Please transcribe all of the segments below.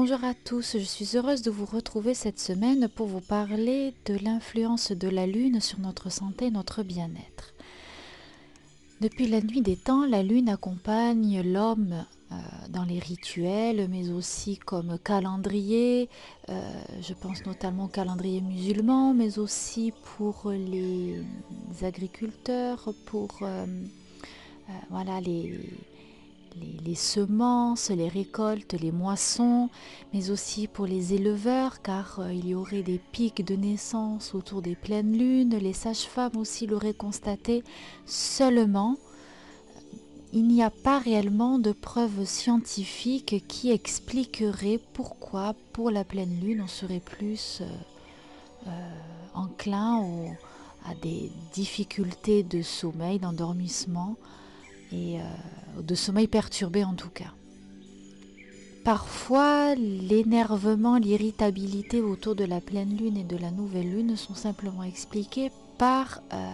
Bonjour à tous, je suis heureuse de vous retrouver cette semaine pour vous parler de l'influence de la Lune sur notre santé et notre bien-être. Depuis la nuit des temps, la Lune accompagne l'homme euh, dans les rituels, mais aussi comme calendrier. Euh, je pense notamment au calendrier musulman, mais aussi pour les agriculteurs, pour euh, voilà, les, les, semences, les récoltes, les moissons, mais aussi pour les éleveurs, car euh, il y aurait des pics de naissance autour des pleines lunes. Les sages-femmes aussi l'auraient constaté. Seulement, il n'y a pas réellement de preuves scientifiques qui expliqueraient pourquoi, pour la pleine lune, on serait plus euh, euh, enclin à des difficultés de sommeil, d'endormissement euh, de sommeil perturbé en tout cas. Parfois, l'énervement, l'irritabilité autour de la pleine lune et de la nouvelle lune sont simplement expliqués par euh,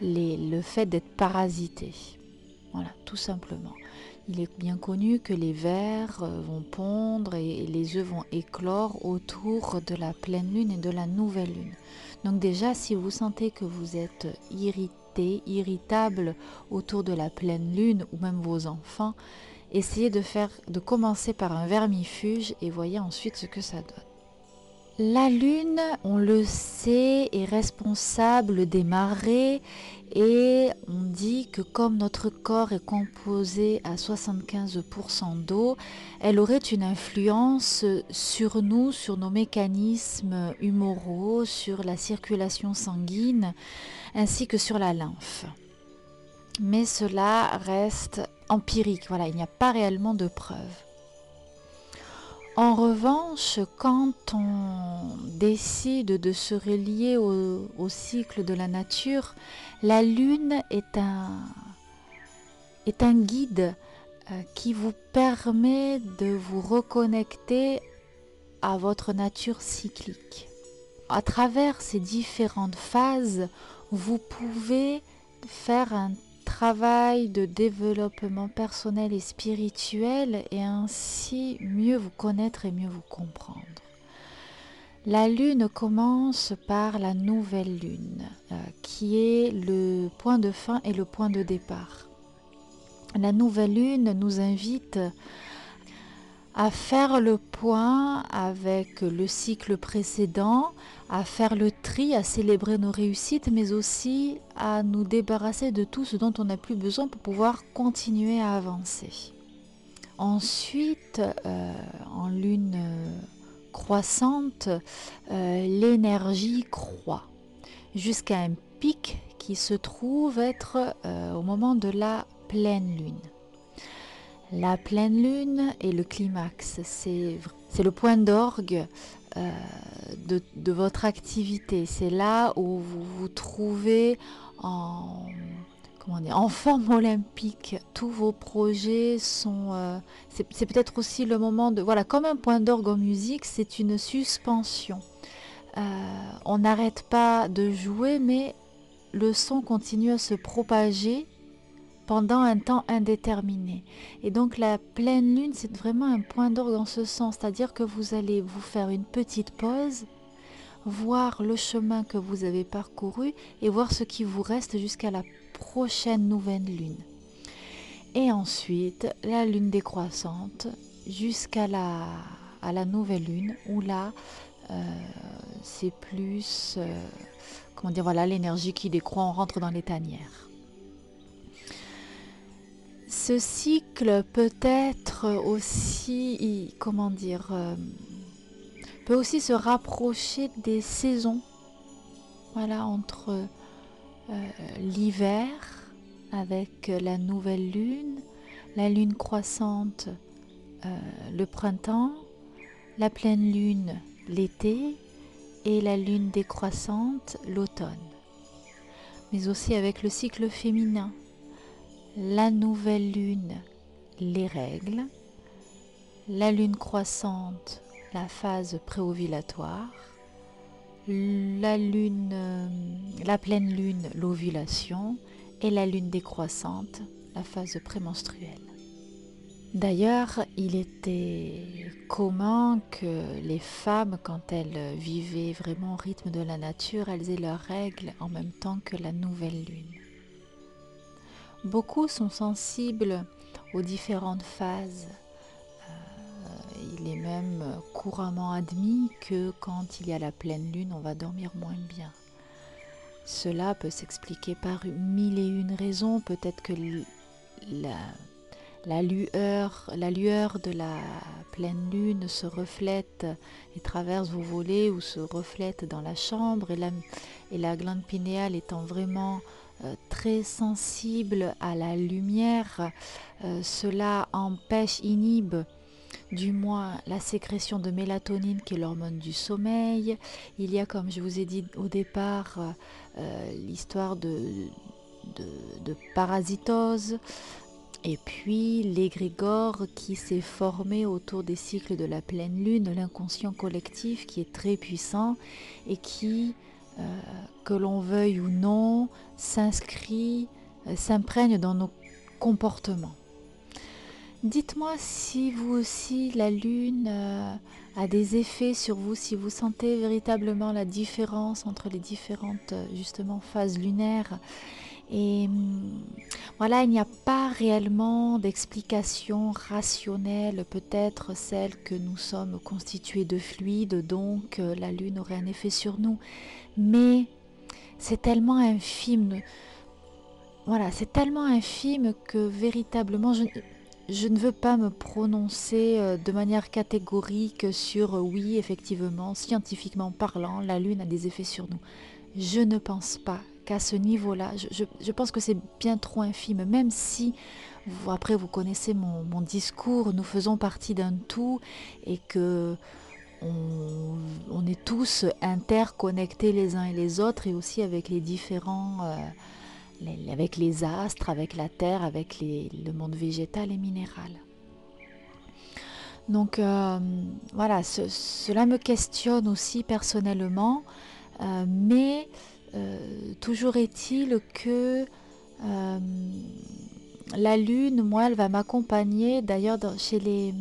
le fait d'être parasité. Voilà, tout simplement. Il est bien connu que les vers euh, vont pondre et les œufs vont éclore autour de la pleine lune et de la nouvelle lune. Donc déjà, si vous sentez que vous êtes irrité, irritable autour de la pleine lune ou même vos enfants, essayez de faire de commencer par un vermifuge et voyez ensuite ce que ça donne. La lune, on le sait, est responsable des marées et on dit que comme notre corps est composé à 75% d'eau, elle aurait une influence sur nous, sur nos mécanismes humoraux, sur la circulation sanguine ainsi que sur la lymphe. Mais cela reste empirique, voilà, il n'y a pas réellement de preuves. En revanche, quand on décide de se relier au, cycle de la nature, la lune est un, est un guide euh, qui vous permet de vous reconnecter à votre nature cyclique. À travers ces différentes phases, vous pouvez faire un travail de développement personnel et spirituel et ainsi mieux vous connaître et mieux vous comprendre. La lune commence par la nouvelle lune, euh, qui est le point de fin et le point de départ. La nouvelle lune nous invite à faire le point avec le cycle précédent, à faire le tri, à célébrer nos réussites, mais aussi à nous débarrasser de tout ce dont on n'a plus besoin pour pouvoir continuer à avancer. Ensuite, euh, en lune croissante, euh, l'énergie croît jusqu'à un pic qui se trouve être euh, au moment de la pleine lune. La pleine lune est le climax, c'est le point d'orgue euh, de, votre activité. C'est là où vous vous trouvez en, forme olympique. Tous vos projets sont... Euh, c'est peut-être aussi le moment de... Voilà, comme un point d'orgue en musique, c'est une suspension. Euh, on n'arrête pas de jouer, mais le son continue à se propager pendant un temps indéterminé. Et donc la pleine lune, c'est vraiment un point d'orgue en ce sens, c'est-à-dire que vous allez vous faire une petite pause, voir le chemin que vous avez parcouru et voir ce qui vous reste jusqu'à la prochaine nouvelle lune. Et ensuite, la lune décroissante jusqu'à la nouvelle lune, où là, c'est plus, comment dire, voilà, l'énergie qui décroît, on rentre dans les tanières. Ce cycle peut être aussi, comment dire, peut aussi se rapprocher des saisons. Voilà, entre l'hiver avec la nouvelle lune, la lune croissante le printemps, la pleine lune l'été et la lune décroissante l'automne. Mais aussi avec le cycle féminin, la nouvelle lune, les règles, la lune croissante, la phase préovulatoire, la lune, euh, la pleine lune, l'ovulation et la lune décroissante, la phase prémenstruelle. D'ailleurs, il était commun que les femmes, quand elles vivaient vraiment au rythme de la nature, elles aient leurs règles en même temps que la nouvelle lune. Beaucoup sont sensibles aux différentes phases. Euh, il est même couramment admis que quand il y a la pleine lune, on va dormir moins bien. Cela peut s'expliquer par mille et une raisons. Peut-être que la lueur, de la pleine lune se reflète et traverse vos volets ou se reflète dans la chambre et la, et la glande pinéale étant vraiment très sensible à la lumière, euh, cela empêche, inhibe du moins la sécrétion de mélatonine qui est l'hormone du sommeil. Il y a, comme je vous ai dit au départ, euh, l'histoire de, de, parasitose, et puis l'égrégore qui s'est formé autour des cycles de la pleine lune, l'inconscient collectif qui est très puissant et qui, euh, que l'on veuille ou non, s'inscrit, euh, s'imprègne dans nos comportements. Dites-moi si vous aussi la lune euh, a des effets sur vous, si vous sentez véritablement la différence entre les différentes justement phases lunaires et hum, voilà, il n'y a pas réellement d'explication rationnelle, peut-être celle que nous sommes constitués de fluide, donc euh, la Lune aurait un effet sur nous. Mais c'est tellement infime. Voilà, c'est tellement infime que véritablement, je, je ne veux pas me prononcer euh, de manière catégorique sur euh, oui, effectivement, scientifiquement parlant, la Lune a des effets sur nous. Je ne pense pas qu'à ce niveau-là, je, pense que c'est bien trop infime, même si, vous, après vous connaissez mon, discours, nous faisons partie d'un tout et que on, est tous interconnectés les uns et les autres et aussi avec les différents, euh, avec les astres, avec la terre, avec le monde végétal et minéral. Donc euh, voilà, cela me questionne aussi personnellement, euh, mais toujours est-il que euh, la lune, moi, elle va m'accompagner. D'ailleurs, chez les,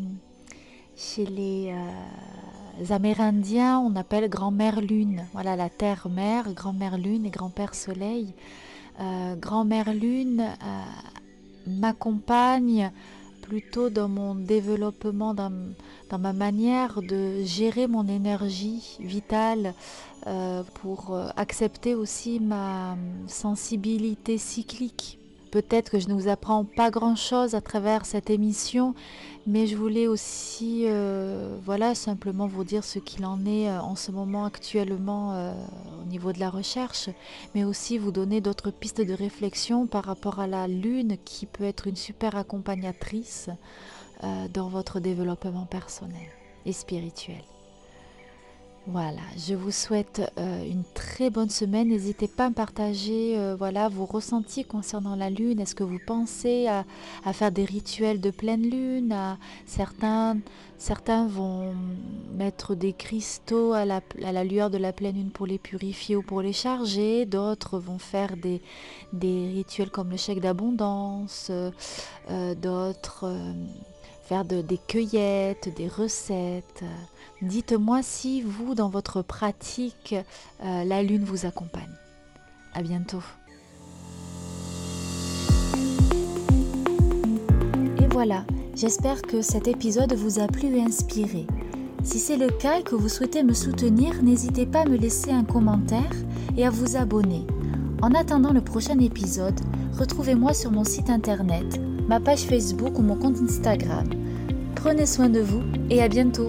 chez les euh, Amérindiens, on appelle grand-mère lune. Voilà, la terre-mère, grand-mère lune et grand-père soleil. grand-mère lune m'accompagne plutôt dans mon développement, dans, ma manière de gérer mon énergie vitale euh, pour euh, accepter aussi ma sensibilité cyclique. Peut-être que je ne vous apprends pas grand-chose à travers cette émission, mais je voulais aussi, euh, voilà, simplement vous dire ce qu'il en est en ce moment actuellement niveau de la recherche, mais aussi vous donner d'autres pistes de réflexion par rapport à la Lune qui peut être une super accompagnatrice dans votre développement personnel et spirituel. Voilà, je vous souhaite euh, une très bonne semaine. N'hésitez pas à partager euh, voilà, vos ressentis concernant la lune. Est-ce que vous pensez à, faire des rituels de pleine lune certains, certains vont mettre des cristaux à la, lueur de la pleine lune pour les purifier ou pour les charger. D'autres vont faire des, rituels comme le chèque d'abondance. Euh, d'autres faire des cueillettes, des recettes. Dites-moi si vous, dans votre pratique, euh, la lune vous accompagne. À bientôt. Et voilà, j'espère que cet épisode vous a plu et inspiré. Si c'est le cas et que vous souhaitez me soutenir, n'hésitez pas à me laisser un commentaire et à vous abonner. En attendant le prochain épisode, retrouvez-moi sur mon site internet ma page Facebook ou mon compte Instagram. Prenez soin de vous et à bientôt